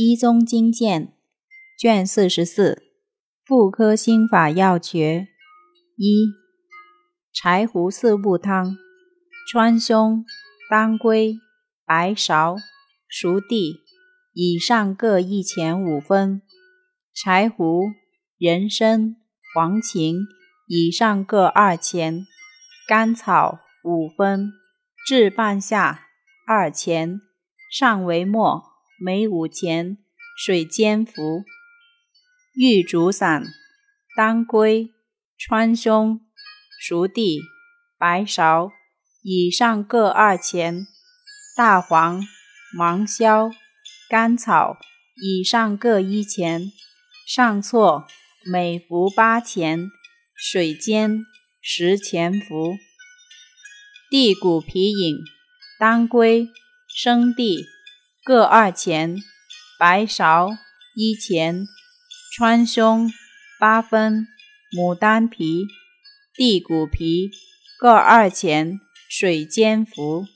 一宗经鉴卷四十四，妇科心法要诀一：柴胡四物汤，川芎、当归、白芍、熟地以上各一钱五分；柴胡、人参、黄芩以上各二钱；甘草五分，至半夏二钱，上为末。每五钱，水煎服。玉竹散：当归、川芎、熟地、白芍以上各二钱；大黄、芒硝、甘草以上各一钱。上错每服八钱，水煎十钱服。地骨皮饮：当归、生地。各二钱，白芍一钱，川芎八分，牡丹皮、地骨皮各二钱，水煎服。